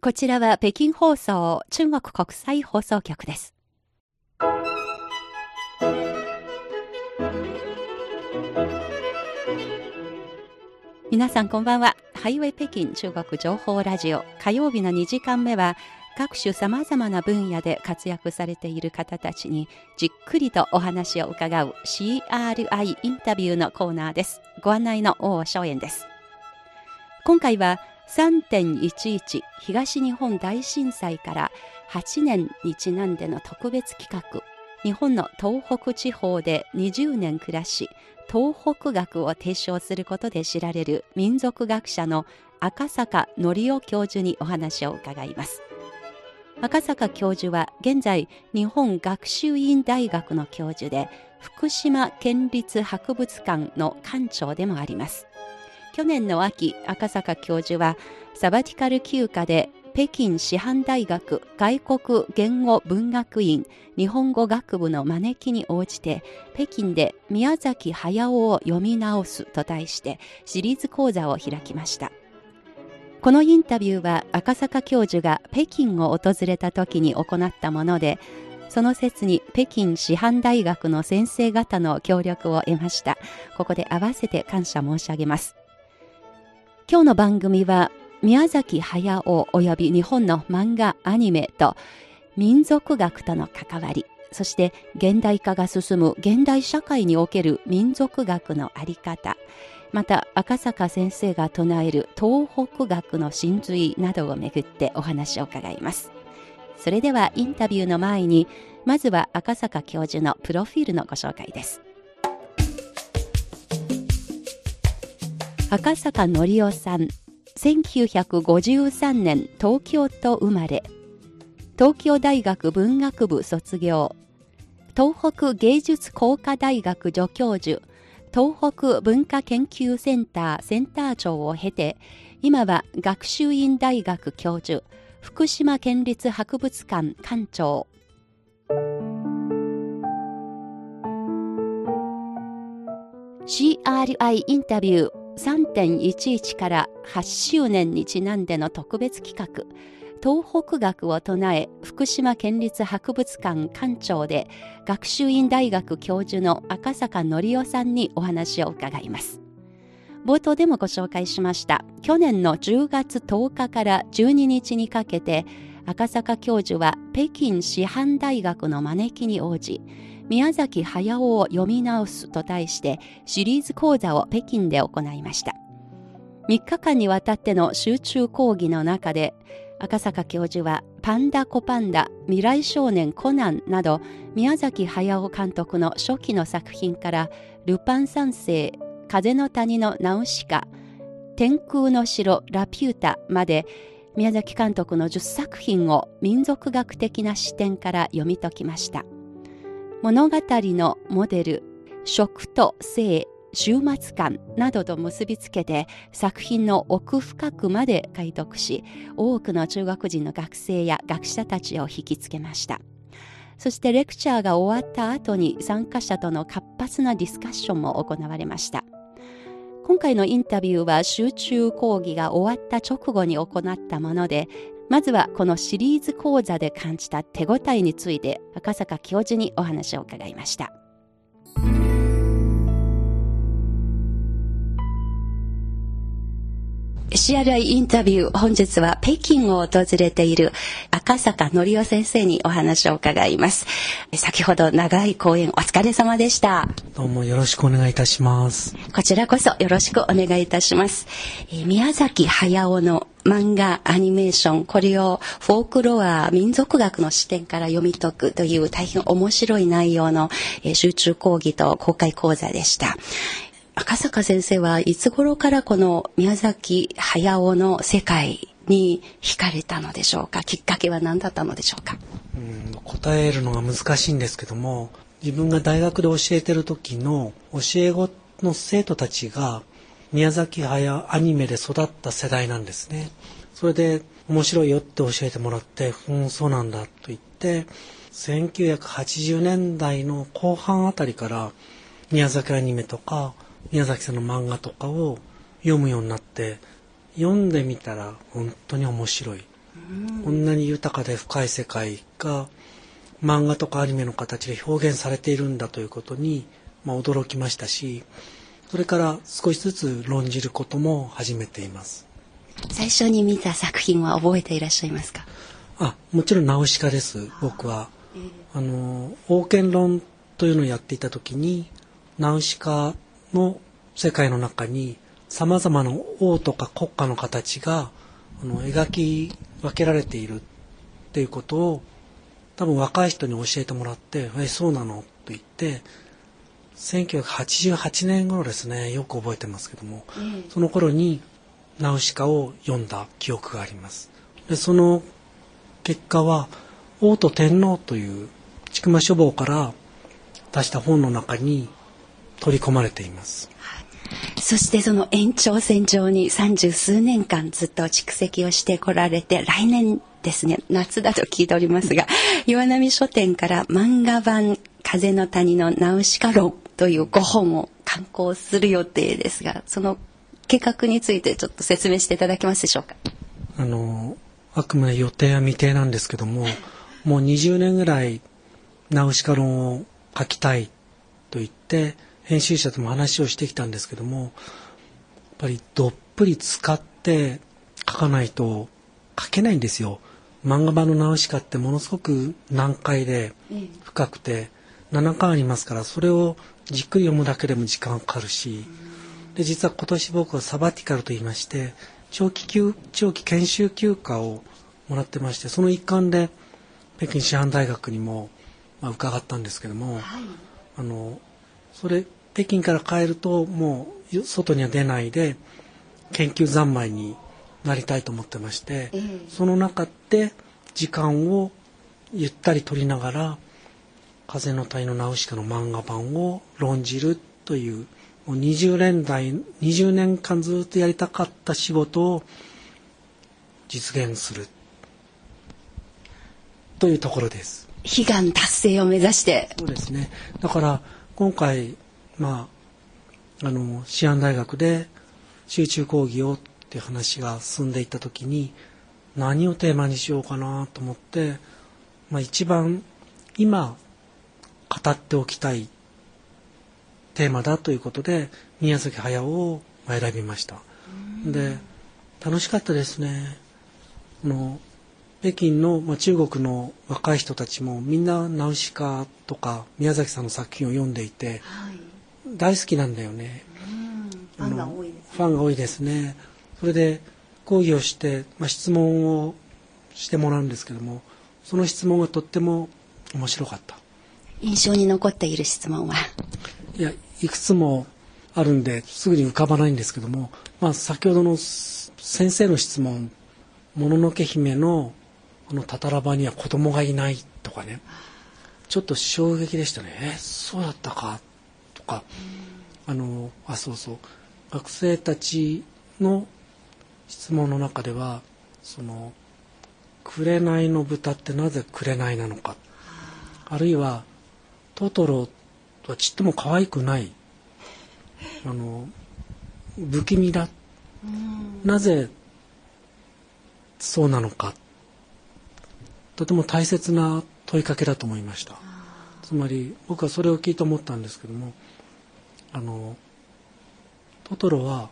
こちらは北京放送中国国際放送局です。皆さんこんばんは。ハイウェイ北京中国情報ラジオ火曜日の2時間目は各種様々な分野で活躍されている方たちにじっくりとお話を伺う CRI インタビューのコーナーです。ご案内の大正円です。今回は3.11東日本大震災から8年にちなんでの特別企画日本の東北地方で20年暮らし東北学を提唱することで知られる民族学者の赤坂則夫教授にお話を伺います。赤坂教授は現在日本学習院大学の教授で福島県立博物館の館長でもあります去年の秋赤坂教授はサバティカル休暇で北京師範大学外国言語文学院日本語学部の招きに応じて北京で宮崎駿を読み直すと題してシリーズ講座を開きました。このインタビューは赤坂教授が北京を訪れた時に行ったものでその説に北京師範大学の先生方の協力を得ました。ここで合わせて感謝申し上げます。今日の番組は宮崎駿及び日本の漫画アニメと民族学との関わりそして現代化が進む現代社会における民族学のあり方また赤坂先生が唱える東北学の真髄などをめぐってお話を伺います。それではインタビューの前にまずは赤坂教授のプロフィールのご紹介です。赤坂則夫さん。1953年東京都生まれ。東京大学文学部卒業。東北芸術工科大学助教授。東北文化研究センターセンター長を経て、今は学習院大学教授、福島県立博物館館長。CRI インタビュー。3.11から8周年にちなんでの特別企画、東北学を唱え福島県立博物館館長で学習院大学教授の赤坂則夫さんにお話を伺います。冒頭でもご紹介しました去年の10月10日から12日にかけて赤坂教授は北京師範大学の招きに応じ宮崎駿を読み直すと題してシリーズ講座を北京で行いました3日間にわたっての集中講義の中で赤坂教授はパンダコパンダ、未来少年コナンなど宮崎駿監督の初期の作品からルパン三世、風の谷のナウシカ、天空の城ラピュータまで宮崎監督の10作品を民族学的な視点から読み解きました。物語のモデル、食と性、終末感などと結びつけて作品の奥深くまで解読し多くの中国人の学生や学者たちを引きつけました。そしてレクチャーが終わった後に参加者との活発なディスカッションも行われました。今回のインタビューは集中講義が終わった直後に行ったものでまずはこのシリーズ講座で感じた手応えについて赤坂教授にお話を伺いました。CRI インタビュー、本日は北京を訪れている赤坂則夫先生にお話を伺います。先ほど長い講演お疲れ様でした。どうもよろしくお願いいたします。こちらこそよろしくお願いいたします。え宮崎駿の漫画、アニメーション、これをフォークロア、民族学の視点から読み解くという大変面白い内容の集中講義と公開講座でした。赤坂先生はいつ頃からこの宮崎駿の世界に惹かれたのでしょうか？きっかけは何だったのでしょうか？うん答えるのが難しいんですけども自分が大学で教えてる時の教え子の生徒たちが宮崎駿アニメで育った世代なんですね。それで面白いよって教えてもらってうんそうなんだと言って1980年代の後半あたりから宮崎アニメとか宮崎さんの漫画とかを読むようになって読んでみたら本当に面白い。こんなに豊かで深い世界が漫画とかアニメの形で表現されているんだということに、まあ、驚きましたしそれから少しずつ論じることも始めています。最初に見た作品は覚えていらっしゃいますか？あもちろんナウシカです僕は、あの王権論というのをやっていた時にナウシカの世界の中にさまざまな王とか国家の形があの描き分けられているっていうことを多分若い人に教えてもらって「えそうなの?」と言って1988年頃ですねよく覚えてますけども、その頃にナウシカを読んだ記憶がありますでその結果は王と天皇という千曲書房から出した本の中に取り込まれています。そしてその延長線上に三十数年間ずっと蓄積をしてこられて、来年ですね、夏だと聞いておりますが、岩波書店から漫画版風の谷のナウシカ論という5本を刊行する予定ですが、その計画についてちょっと説明していただけますでしょうか？あの、あくまで予定は未定なんですけども、もう20年ぐらいナウシカ論を書きたいと言って、編集者とも話をしてきたんですけどもやっぱりどっぷり使って書かないと書けないんですよ。漫画版のナウシカってものすごく難解で深くて7巻ありますからそれをじっくり読むだけでも時間かかるしで実は今年僕はサバティカルと言いまして長期休長期研修休暇をもらってましてその一環で北京師範大学にも、まあ、伺ったんですけども、はい、あのそれ北京から帰るともう外には出ないで研究三昧になりたいと思ってまして、えー、その中で時間をゆったり取りながら「風の谷のナウシカ」の漫画版を論じるというもう20年代20年間ずっとやりたかった仕事を実現する。というところです。悲願達成を目指して。そうですね。だから今回まあ、あの、師範大学で集中講義をって話が進んでいった時に、何をテーマにしようかなと思って、まあ一番今語っておきたいテーマだということで、宮崎駿を選びました。で、楽しかったですね。あの北京の、まあ、中国の若い人たちもみんなナウシカとか宮崎さんの作品を読んでいて、はい、大好きなんだよね。ファンが多いです、ね、ファンが多いですね。それで講義をして、まあ、質問をしてもらうんですけども、その質問がとっても面白かった。印象に残っている質問は？いや、いくつもあるんですぐに浮かばないんですけども、まあ、先ほどの先生の質問、もののけ姫のこのタタラ場には子供がいないとかね、ちょっと衝撃でしたね。え、そうだったかか、あのあそうそう。学生たちの質問の中ではその「紅の豚ってなぜ紅なのか」あるいは「トトロはちっとも可愛くない」あの不気味だ。なぜそうなのか。とても大切な問いかけだと思いました。つまり僕はそれを聞いて思ったんですけどもあのトトロは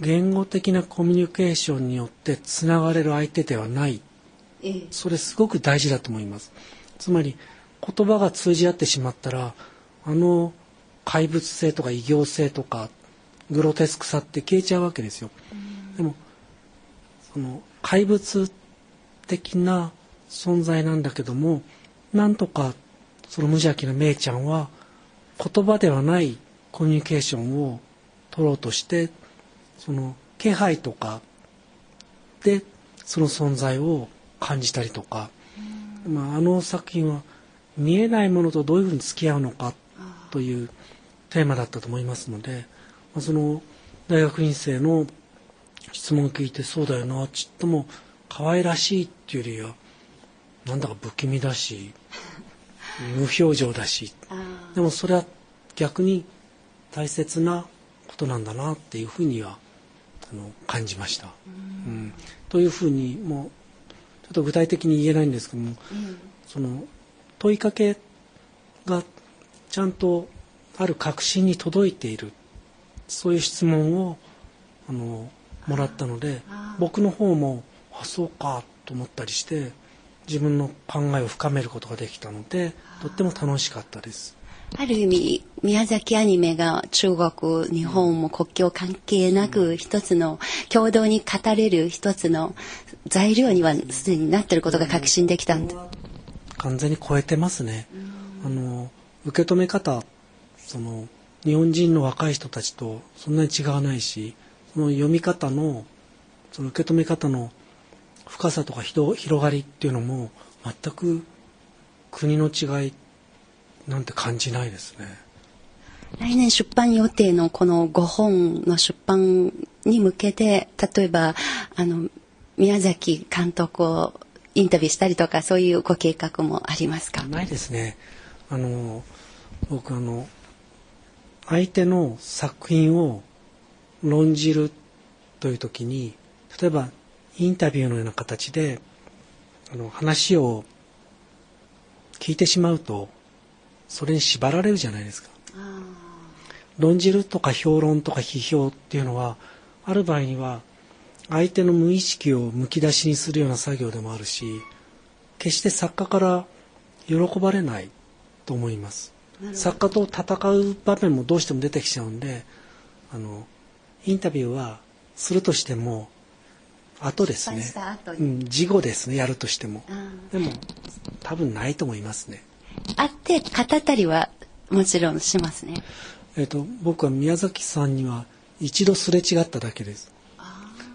言語的なコミュニケーションによってつながれる相手ではない、それすごく大事だと思います。つまり言葉が通じ合ってしまったらあの怪物性とか異形性とかグロテスクさって消えちゃうわけですよ、でもその怪物的な存在なんだけどもなんとかその無邪気なメイちゃんは言葉ではないコミュニケーションを取ろうとしてその気配とかでその存在を感じたりとか、まあ、あの作品は見えないものとどういうふうに付き合うのかというテーマだったと思いますので、まあ、その大学院生の質問を聞いてそうだよなちっとも可愛らしいっていうよりはなんだか不気味だし無表情だし。でもそれは逆に大切なことなんだなっていうふうにはあの感じました。うん、というふうにもうっと具体的に言えないんですけども、その問いかけがちゃんとある確信に届いているそういう質問をあのもらったので僕の方もあそうかと思ったりして自分の考えを深めることができたのでとっても楽しかったです。ある意味宮崎アニメが中国日本も国境関係なく一つの共同に語れる一つの材料にはすでになっていることが確信できたんで完全に超えてますね。あの受け止め方その日本人の若い人たちとそんなに違わないしその読み方のその受け止め方の深さとか広がりっていうのも全く国の違いなんて感じないですね。来年出版予定のこの5本の出版に向けて例えばあの宮崎監督をインタビューしたりとかそういうご計画もありますか？ないですね。あの僕あの相手の作品を論じるという時に例えばインタビューのような形であの話を聞いてしまうとそれに縛られるじゃないですか。論じるとか評論とか批評っていうのはある場合には相手の無意識をむき出しにするような作業でもあるし決して作家から喜ばれないと思います。作家と戦う場面もどうしても出てきちゃうんであのインタビューはするとしても後ですね、うん、事後ですねやるとしても。でも多分ないと思いますね会って語ったりはもちろんしますね。えっ、と僕は宮崎さんには一度すれ違っただけです。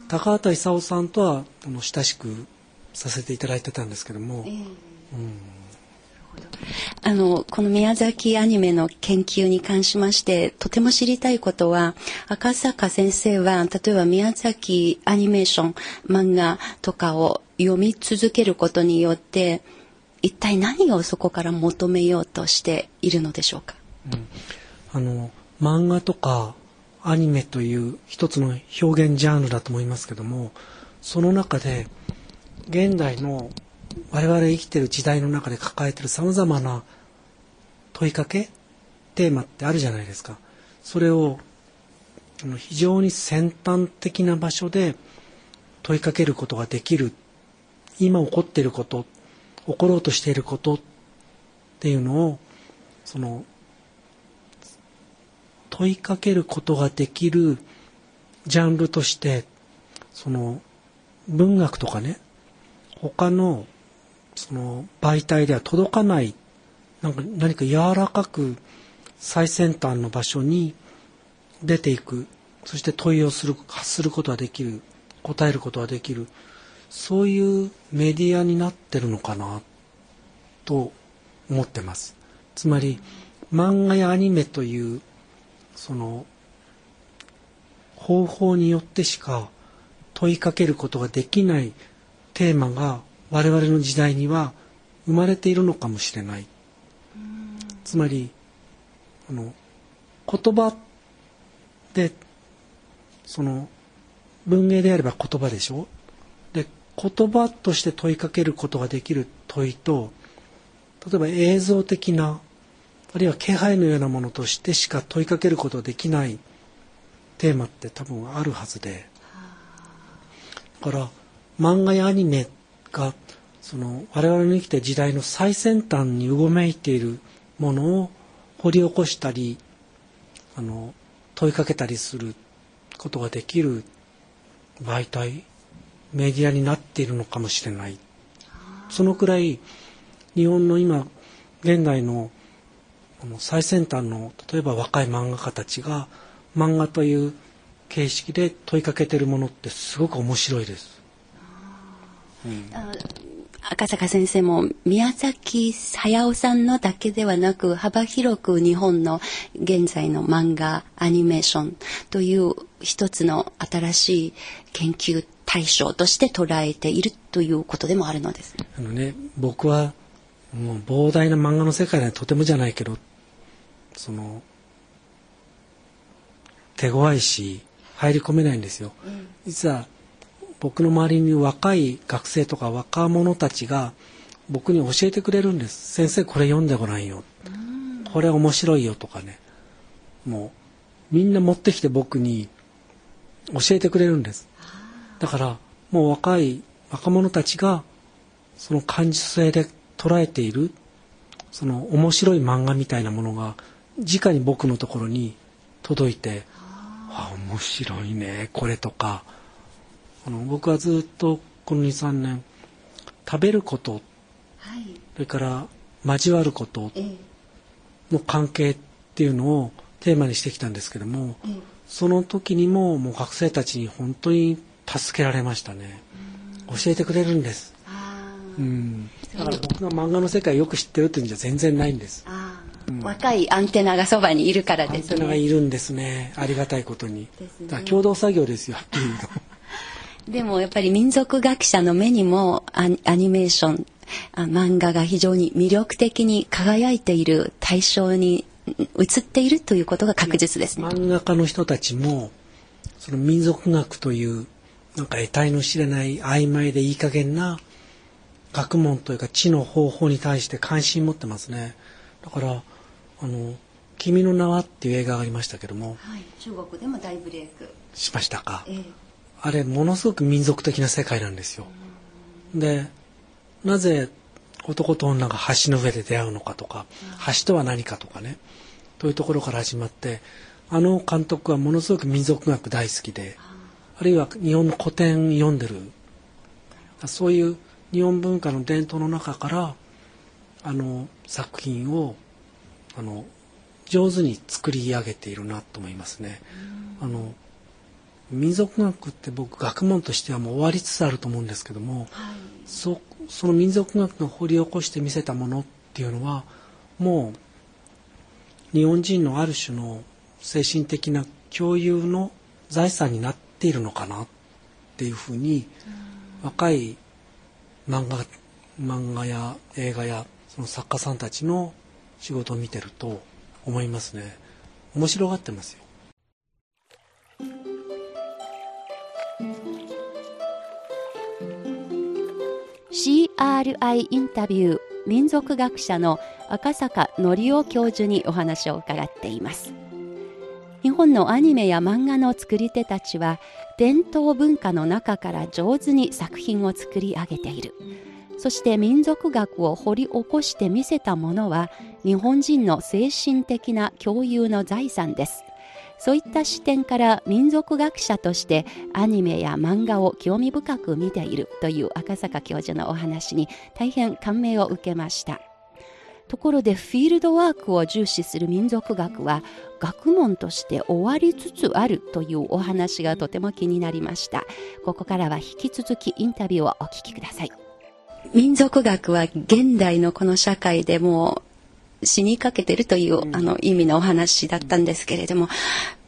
高畑勲さんとはあの親しくさせていただいてたんですけども。えー、うんあのこの宮崎アニメの研究に関しましてとても知りたいことは赤坂先生は例えば宮崎アニメーション漫画とかを読み続けることによって一体何をそこから求めようとしているのでしょうか、うん、あの漫画とかアニメという一つの表現ジャンルだと思いますけどもその中で現代の我々生きてる時代の中で抱えてるさまざまな問いかけテーマってあるじゃないですか。それを非常に先端的な場所で問いかけることができる今起こっていること起ころうとしていることっていうのをその問いかけることができるジャンルとしてその文学とかね他のその媒体では届かないなんか何か柔らかく最先端の場所に出ていく。そして問いをする発することができる。答えることができる。そういうメディアになってるのかなと思ってます。つまり漫画やアニメというその方法によってしか問いかけることができないテーマが我々の時代には生まれているのかもしれない。つまりあの言葉でその文芸であれば言葉でしょ？言葉として問いかけることができる問いと例えば映像的なあるいは気配のようなものとしてしか問いかけることができないテーマって多分あるはずで。だから漫画やアニメがその我々の生きた時代の最先端にうごめいているものを掘り起こしたりあの問いかけたりすることができる媒体メディアになっているのかもしれないそのくらい日本の今現代の最先端の例えば若い漫画家たちが漫画という形式で問いかけてるものってすごく面白いです。うん、赤坂先生も宮崎駿さんのだけではなく幅広く日本の現在の漫画アニメーションという一つの新しい研究対象として捉えているということでもあるのです。あのね、僕はもう膨大な漫画の世界ではとてもじゃないけど、その手強いし入り込めないんですよ。うん、実は僕の周りに若い学生とか若者たちが僕に教えてくれるんです。先生これ読んでごらんよ。これ面白いよとかね。もうみんな持ってきて僕に教えてくれるんですだからもう若い若者たちがその感受性で捉えているその面白い漫画みたいなものが直に僕のところに届いてあ面白いねこれとか。あの僕はずっとこの23年食べること、はい、それから交わることの関係っていうのをテーマにしてきたんですけども、ええ、その時にももう学生たちに本当に助けられましたね。教えてくれるんです。うん、だから僕が漫画の世界をよく知ってるっていうんじゃ全然ないんです、うん、若いアンテナがそばにいるからですね。アンテナがいるんですね。ありがたいことに、ね、共同作業ですよ でもやっぱり民族学者の目にもアニメーション漫画が非常に魅力的に輝いている対象に映っているということが確実ですね。漫画家の人たちもその民族学というなんか得体の知れない曖昧でいい加減な学問というか知の方法に対して関心持ってますね。だからあの「君の名は」っていう映画がありましたけども、はい、中国でも大ブレイク。しましたか、えー、あれものすごく民族的な世界なんですよ。でなぜ男と女が橋の上で出会うのかとか、橋とは何かとかね。というところから始まってあの監督はものすごく民族学大好きであるいは日本の古典読んでる。そういう日本文化の伝統の中からあの作品をあの上手に作り上げているなと思いますね。あの民族学って僕学問としてはもう終わりつつあると思うんですけども、はい、そその民族学が掘り起こして見せたものっていうのはもう日本人のある種の精神的な共有の財産になっているのかなっていうふうに、若い漫画漫画や映画やその作家さんたちの仕事を見てると思いますね。面白がってますよ。CRI インタビュー民族学者の赤坂則夫教授にお話を伺っています日本のアニメや漫画の作り手たちは伝統文化の中から上手に作品を作り上げている。そして民族学を掘り起こして見せたものは日本人の精神的な共有の財産です。そういった視点から民族学者としてアニメや漫画を興味深く見ているという赤坂教授のお話に大変感銘を受けました。ところでフィールドワークを重視する民族学は学問として終わりつつあるというお話がとても気になりました。ここからは引き続きインタビューをお聞きください。民族学は現代のこの社会でも死にかけてるという、あの意味のお話だったんですけれども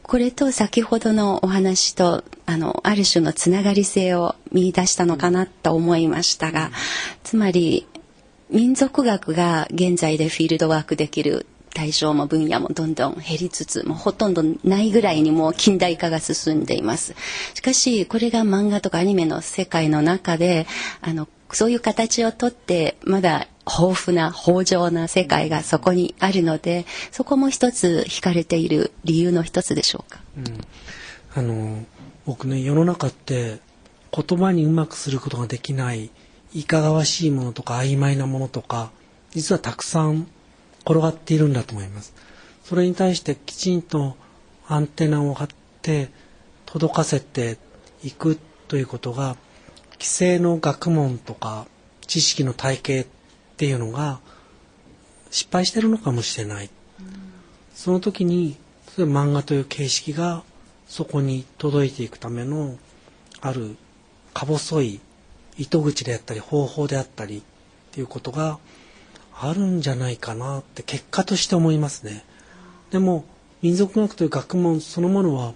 これと先ほどのお話とあのある種のつながり性を見出したのかなと思いましたがつまり民族学が現在でフィールドワークできる対象も分野もどんどん減りつつもうほとんどないぐらいにもう近代化が進んでいます。しかしこれが漫画とかアニメの世界の中であのそういう形をとってまだ豊富な豊穣な世界がそこにあるのでそこも一つ惹かれている理由の一つでしょうか、うん、あの僕ね世の中って言葉にうまくすることができないいかがわしいものとか曖昧なものとか実はたくさん転がっているんだと思います。それに対してきちんとアンテナを張って届かせていくということが規制の学問とか知識の体系っていうのが失敗してるのかもしれない、うん、その時に例えば漫画という形式がそこに届いていくためのあるか細い糸口であったり方法であったりっていうことがあるんじゃないかなって結果として思いますね。でも民族学という学問そのものは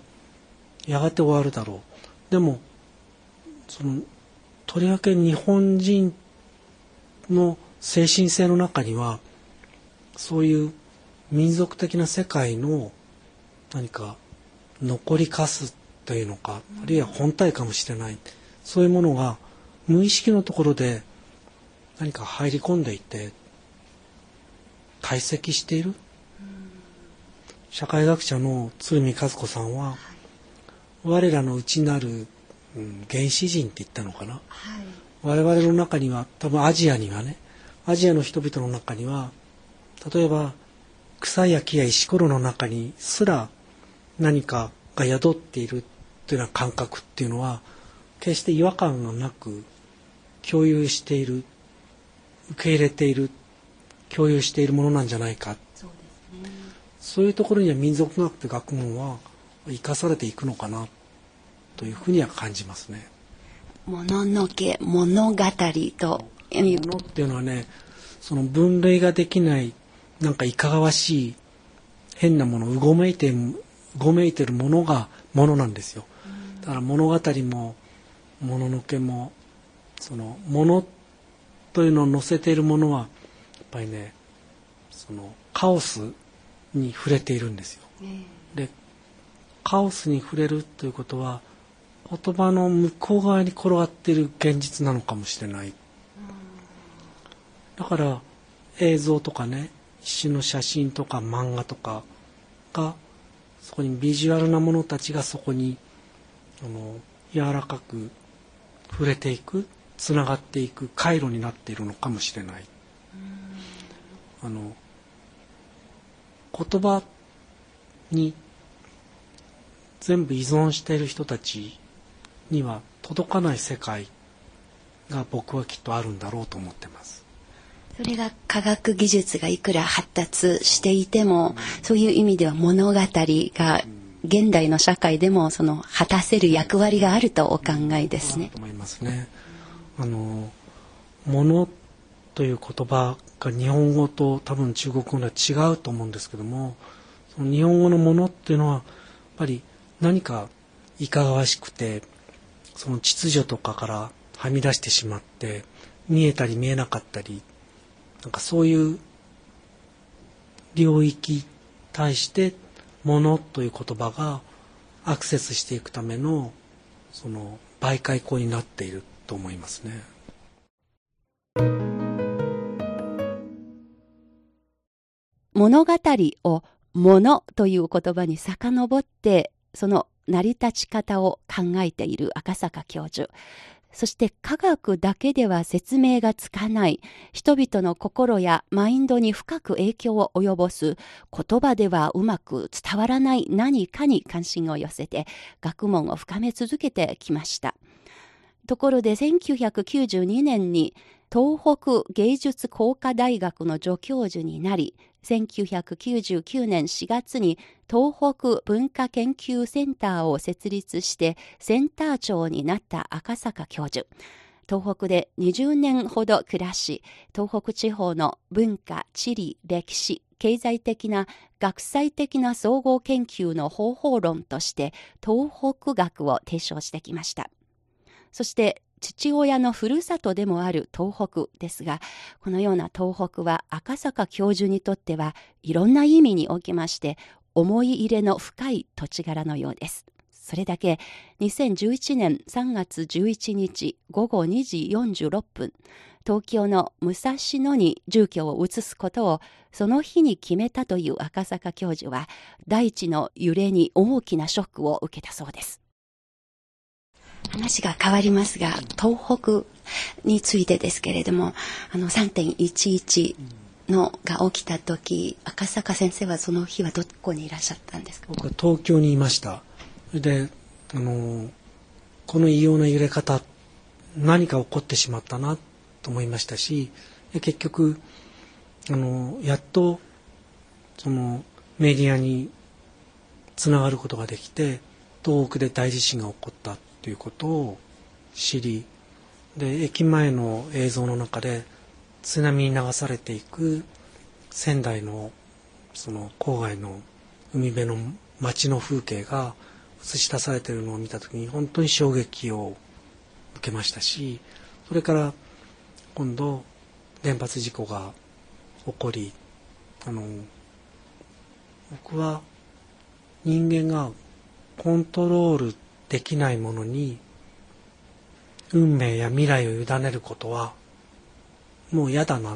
やがて終わるだろう。でもそのとりわけ日本人の精神性の中にはそういう民族的な世界の何か残りかすというのかあるいは本体かもしれないそういうものが無意識のところで何か入り込んでいて堆積している、社会学者の鶴見和子さんは、我らの内なる、うん、原始人って言ったのかな、はい、我々の中には多分アジアにはねアジアの人々の中には例えば草や木や石ころの中にすら何かが宿っているというような感覚っていうのは決して違和感がなく共有している受け入れている共有しているものなんじゃないかそうね、そういうところには民族学って学問は生かされていくのかなというふうには感じますね。もののけ物語とものっていうのはねその分類ができないなんかいかがわしい変なものうごめいてうごめいてるものがものなんですよ。だから物語ももののけもそのものというのを載せているものはぱりねそのカオスに触れているんですよ。でカオスに触れるということは言葉の向こう側に転がっている現実なのかもしれない。だから映像とかね詩の写真とか漫画とかがそこにビジュアルなものたちがそこにあの柔らかく触れていくつながっていく回路になっているのかもしれない。あの言葉に全部依存している人たちには届かない世界が僕はきっとあるんだろうと思ってます。それが科学技術がいくら発達していても、そういう意味では物語が現代の社会でもその果たせる役割があるとお考えですね。と思いますね。あの物という言葉が日本語と多分中国語では違うと思うんですけども、その日本語のものっていうのはやっぱり何かいかがわしくてその秩序とかからはみ出してしまって見えたり見えなかったりなんかそういう領域に対して「もの」という言葉がアクセスしていくためのその媒介項になっていると思いますね。物語を「もの」という言葉に遡ってその成り立ち方を考えている赤坂教授。そして科学だけでは説明がつかない人々の心やマインドに深く影響を及ぼす言葉ではうまく伝わらない何かに関心を寄せて学問を深め続けてきました。ところで1992年に東北芸術工科大学の助教授になり1999年4月に東北文化研究センターを設立してセンター長になった赤坂教授。東北で20年ほど暮らし、東北地方の文化、地理、歴史、経済的な学際的な総合研究の方法論として東北学を提唱してきました。そして父親のふるさとでもある東北ですが、このような東北は赤坂教授にとってはいろんな意味におきまして、思い入れの深い土地柄のようです。それだけ2011年3月11日午後2時46分、東京の武蔵野に住居を移すことをその日に決めたという赤坂教授は大地の揺れに大きなショックを受けたそうです。話が変わりますが、東北についてですけれども、あの3.11のが起きた時、赤坂先生はその日はどこにいらっしゃったんですか？僕は東京にいました。で、あの、この異様な揺れ方、何か起こってしまったなと思いましたし、結局、あの、やっと、その、メディアにつながることができて、東北で大地震が起こったということを知りで駅前の映像の中で津波に流されていく仙台のその郊外の海辺の街の風景が映し出されてるのを見た時に本当に衝撃を受けましたしそれから今度原発事故が起こりあの僕は人間がコントロールできないものに運命や未来を委ねることはもう嫌だな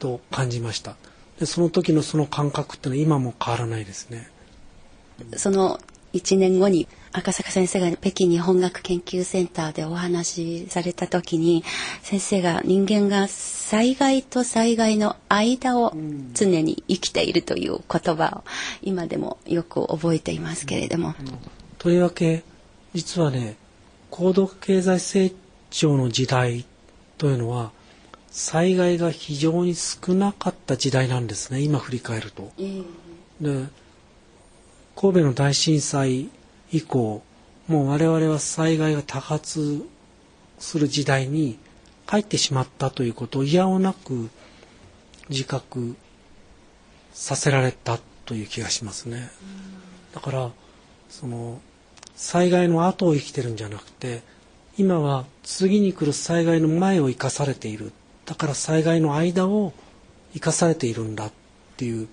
と感じました。でその時のその感覚ってのは今も変わらないですね。その1年後に赤坂先生が北京日本学研究センターでお話しされた時に先生が人間が災害と災害の間を常に生きているという言葉を今でもよく覚えていますけれども。とりわけ実はね高度経済成長の時代というのは災害が非常に少なかった時代なんですね今振り返ると。えー、で神戸の大震災以降もう我々は災害が多発する時代に帰ってしまったということを嫌おなく自覚させられたという気がしますね。だからその災害の後を生きてるんじゃなくて今は次に来る災害の前を生かされているだから災害の間を生かされているんだっていう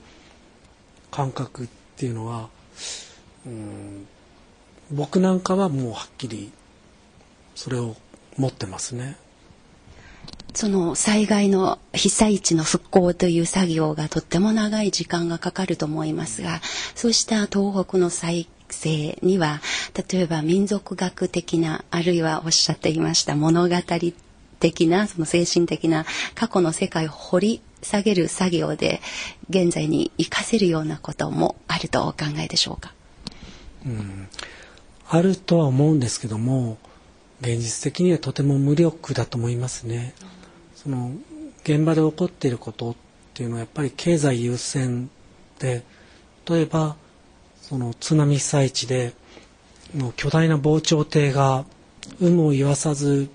感覚っていうのはうん僕なんかはもうはっきりそれを持ってますね。その災害の被災地の復興という作業がとっても長い時間がかかると思いますがそうした東北の再生には例えば民族学的なあるいはおっしゃっていました物語的なその精神的な過去の世界を掘り下げる作業で現在に生かせるようなこともあるとお考えでしょうか？うんあるとは思うんですけども現実的にはとても無力だと思いますね。その現場で起こっていることっていうのはやっぱり経済優先で例えばその津波被災地での巨大な防潮堤が有無を言わさず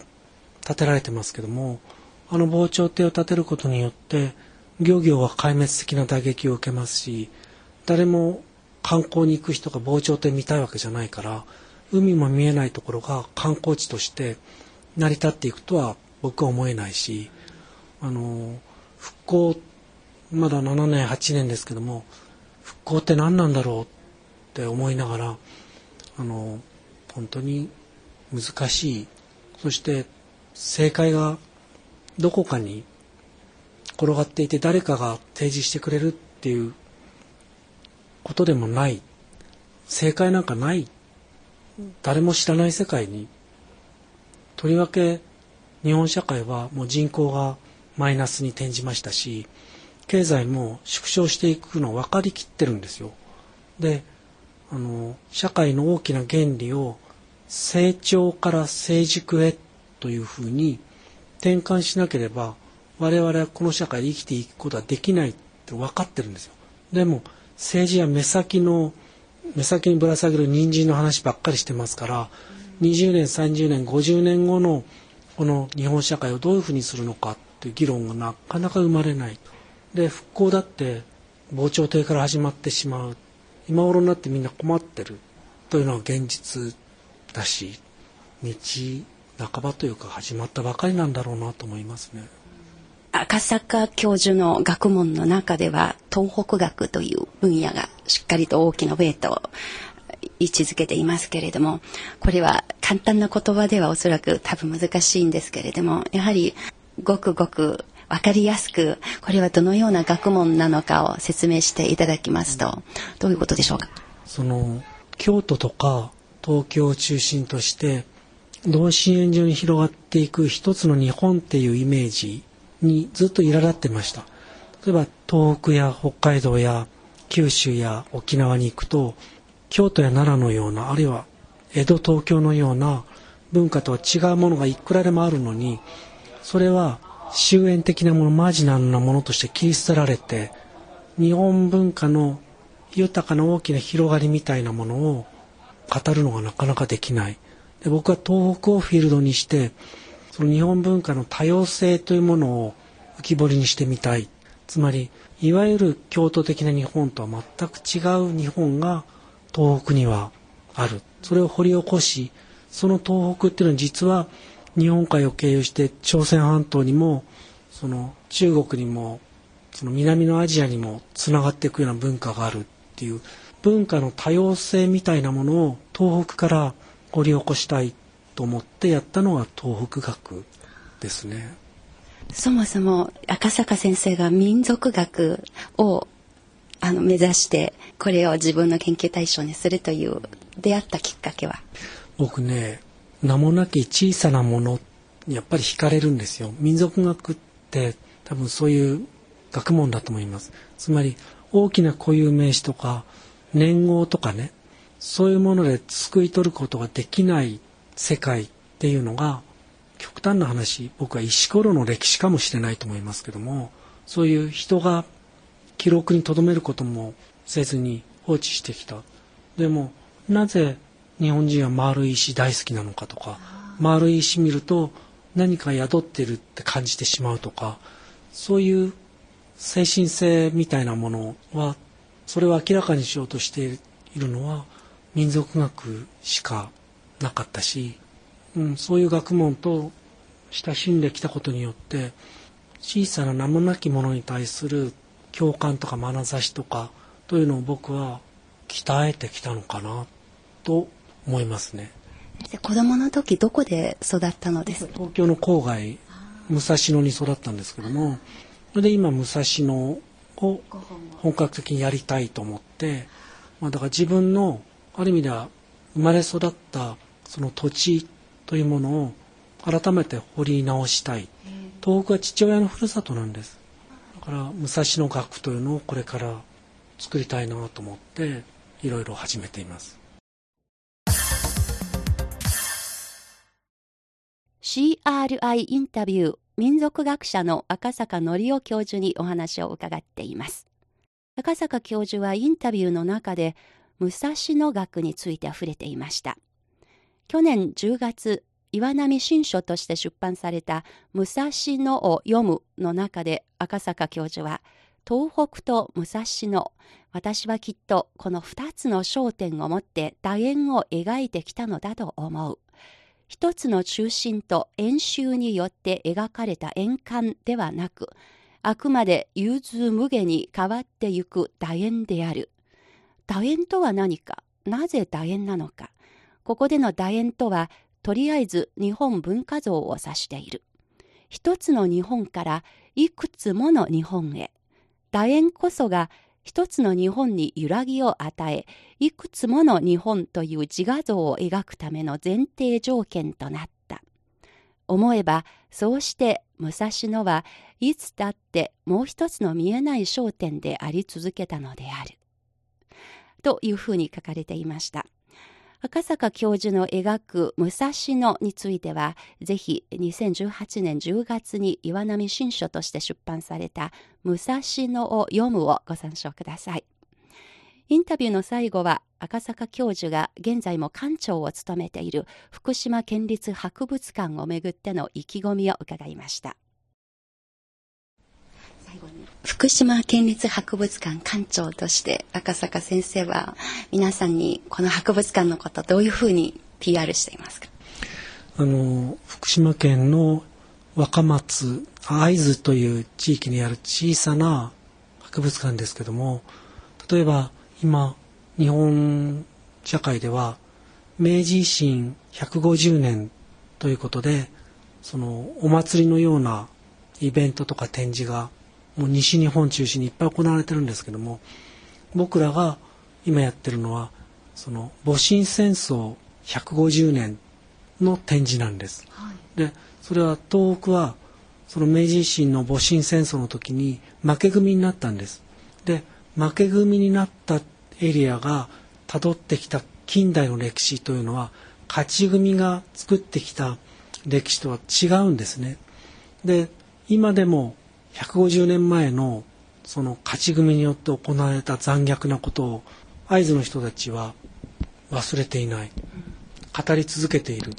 建てられてますけどもあの防潮堤を建てることによって漁業は壊滅的な打撃を受けますし誰も観光に行く人が防潮堤見たいわけじゃないから海も見えないところが観光地として成り立っていくとは僕は思えないしあの復興まだ7年8年ですけども復興って何なんだろうって思いながらあの本当に難しい。そして正解がどこかに転がっていて誰かが提示してくれるっていうことでもない。正解なんかない。誰も知らない世界に。とりわけ日本社会はもう人口がマイナスに転じましたし経済も縮小していくの分かりきってるんですよ。であの社会の大きな原理を成長から成熟へというふうに転換しなければ我々はこの社会で生きていくことはできないって分かってるんですよ。でも政治は目先の目先にぶら下げる人参の話ばっかりしてますから20年30年50年後のこの日本社会をどういうふうにするのかっていう議論がなかなか生まれないで復興だって防潮堤から始まってしまう今頃になってみんな困ってるというのは現実だし道半ばというか始まったばかりなんだろうなと思いますね。赤坂教授の学問の中では東北学という分野がしっかりと大きなウェイトを位置づけていますけれどもこれは簡単な言葉ではおそらく多分難しいんですけれどもやはりごくごく分かりやすくこれはどのような学問なのかを説明していただきますと。どういうことでしょうか？その京都とか東京を中心として同心円状に広がっていく一つの日本っていうイメージにずっと苛立ってました。例えば東北や北海道や九州や沖縄に行くと京都や奈良のようなあるいは江戸東京のような文化とは違うものがいくらでもあるのにそれは終焉的なものマジナルなものとして切り捨てられて日本文化の豊かな大きな広がりみたいなものを語るのがなかなかできない。で僕は東北をフィールドにしてその日本文化の多様性というものを浮き彫りにしてみたい。つまりいわゆる京都的な日本とは全く違う日本が東北にはある。それを掘り起こしその東北っていうのは実は日本海を経由して朝鮮半島にもその中国にもその南のアジアにもつながっていくような文化があるっていう文化の多様性みたいなものを東北から掘り起こしたいと思ってやったのが東北学ですね。そもそも赤坂先生が民族学をあの目指してこれを自分の研究対象にするという出会ったきっかけは？僕ね名もなき小さなものにやっぱり惹かれるんですよ。民族学って多分そういう学問だと思います。つまり大きな固有名詞とか年号とかねそういうもので救い取ることができない世界っていうのが極端な話僕は石ころの歴史かもしれないと思いますけどもそういう人が記録に留めることもせずに放置してきた。でもなぜ日本人は丸い石大好きなのかとか丸い石見ると何か宿ってるって感じてしまうとかそういう精神性みたいなものはそれを明らかにしようとしているのは民族学しかなかったし、うん、そういう学問と親しんできたことによって小さな名もなきものに対する共感とか眼差しとかというのを僕は鍛えてきたのかなと思いますね。子供の時どこで育ったのです？東京の郊外武蔵野に育ったんですけどもそれで今武蔵野を本格的にやりたいと思って、まあ、だから自分のある意味では生まれ育ったその土地というものを改めて掘り直したい。東北は父親のふるさとなんです。から武蔵野学というのをこれから作りたいなと思っていろいろ始めています CRI インタビュー民族学者の赤坂則夫教授にお話を伺っています。赤坂教授はインタビューの中で武蔵野学について触れていました。去年10月岩波新書として出版された武蔵野を読むの中で赤坂教授は東北と武蔵野私はきっとこの2つの焦点を持って楕円を描いてきたのだと思う。一つの中心と円周によって描かれた円環ではなくあくまで融通無下に変わってゆく楕円である楕円とは何か？なぜ楕円なのか？ここでの楕円とはとりあえず日本文化像を指している。一つの日本からいくつもの日本へ。楕円こそが一つの日本に揺らぎを与え、いくつもの日本という自画像を描くための前提条件となった。思えば、そうして武蔵野はいつだってもう一つの見えない焦点であり続けたのである。というふうに書かれていました。赤坂教授の描く武蔵野については、ぜひ2018年10月に岩波新書として出版された武蔵野を読むをご参照ください。インタビューの最後は赤坂教授が現在も館長を務めている福島県立博物館をめぐっての意気込みを伺いました。福島県立博物館館長として赤坂先生は皆さんにこの博物館のことどういうふうに PR していますか？あの福島県の若松会津という地域にある小さな博物館ですけども例えば今日本社会では明治維新150年ということでそのお祭りのようなイベントとか展示がもう西日本中心にいっぱい行われてるんですけども僕らが今やってるのはその戊辰戦争150年の展示なんです。はい、でそれは東北はその明治維新の戊辰戦争の時に負け組になったんです。で負け組になったエリアがたどってきた近代の歴史というのは勝ち組が作ってきた歴史とは違うんですね。で今でも150年前のその勝ち組によって行われた残虐なことを会津の人たちは忘れていない。語り続けている。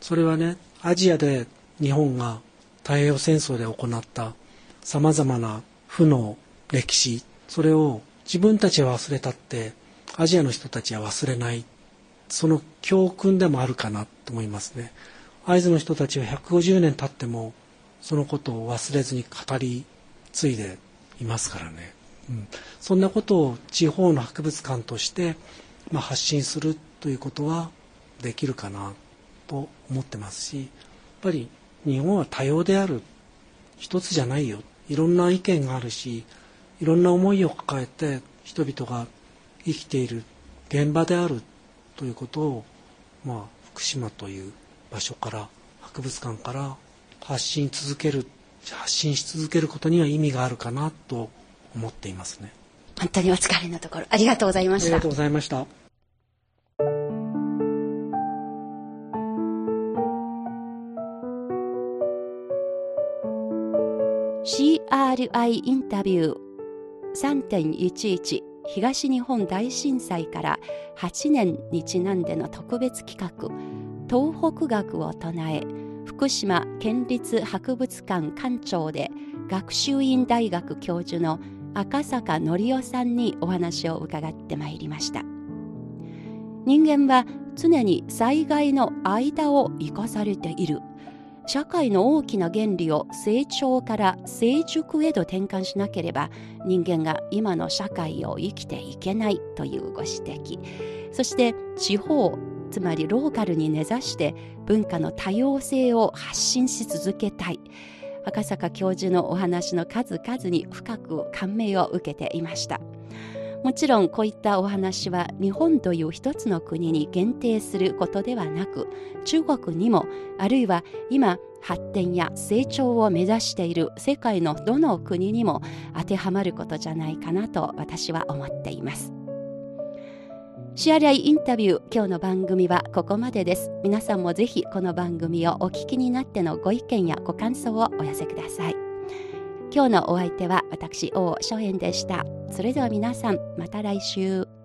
それはねアジアで日本が太平洋戦争で行ったさまざまな負の歴史それを自分たちは忘れたってアジアの人たちは忘れない。その教訓でもあるかなと思いますね。会津の人たちは150年経ってもそのことを忘れずに語り継いでいますからね、うん、そんなことを地方の博物館として、まあ、発信するということはできるかなと思ってますしやっぱり日本は多様である一つじゃないよ。いろんな意見があるしいろんな思いを抱えて人々が生きている現場であるということを、まあ、福島という場所から博物館から発信続ける発信し続けることには意味があるかなと思っていますね。本当にお疲れのところありがとうございました。ありがとうございました。CRI インタビュー3.11東日本大震災から8年にちなんでの特別企画東北学を唱え福島県立博物館館長で学習院大学教授の赤坂則夫さんにお話を伺ってまいりました。人間は常に災害の間を生かされている。社会の大きな原理を成長から成熟へと転換しなければ人間が今の社会を生きていけないというご指摘。そして地方つまりローカルに根ざして文化の多様性を発信し続けたい赤坂教授のお話の数々に深く感銘を受けていましたもちろんこういったお話は日本という一つの国に限定することではなく中国にもあるいは今発展や成長を目指している世界のどの国にも当てはまることじゃないかなと私は思っています。シアリアイインタビュー。今日の番組はここまでです。皆さんもぜひこの番組をお聞きになってのご意見やご感想をお寄せください。今日のお相手は私王翔園でした。それでは皆さんまた来週。